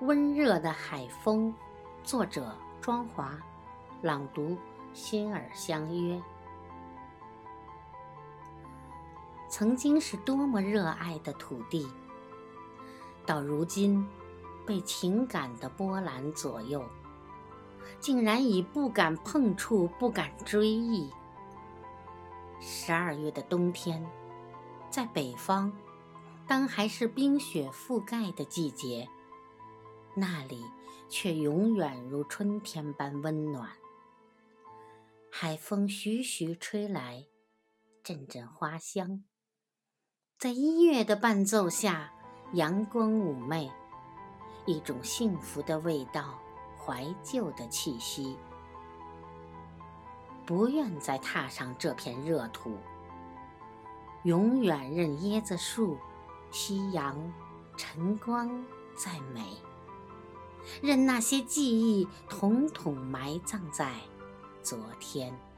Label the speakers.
Speaker 1: 温热的海风，作者庄华，朗读心儿相约。曾经是多么热爱的土地，到如今被情感的波澜左右，竟然已不敢碰触，不敢追忆。十二月的冬天，在北方，当还是冰雪覆盖的季节。那里却永远如春天般温暖。海风徐徐吹来，阵阵花香。在音乐的伴奏下，阳光妩媚，一种幸福的味道，怀旧的气息。不愿再踏上这片热土，永远任椰子树、夕阳、晨光再美。任那些记忆统统埋葬在昨天。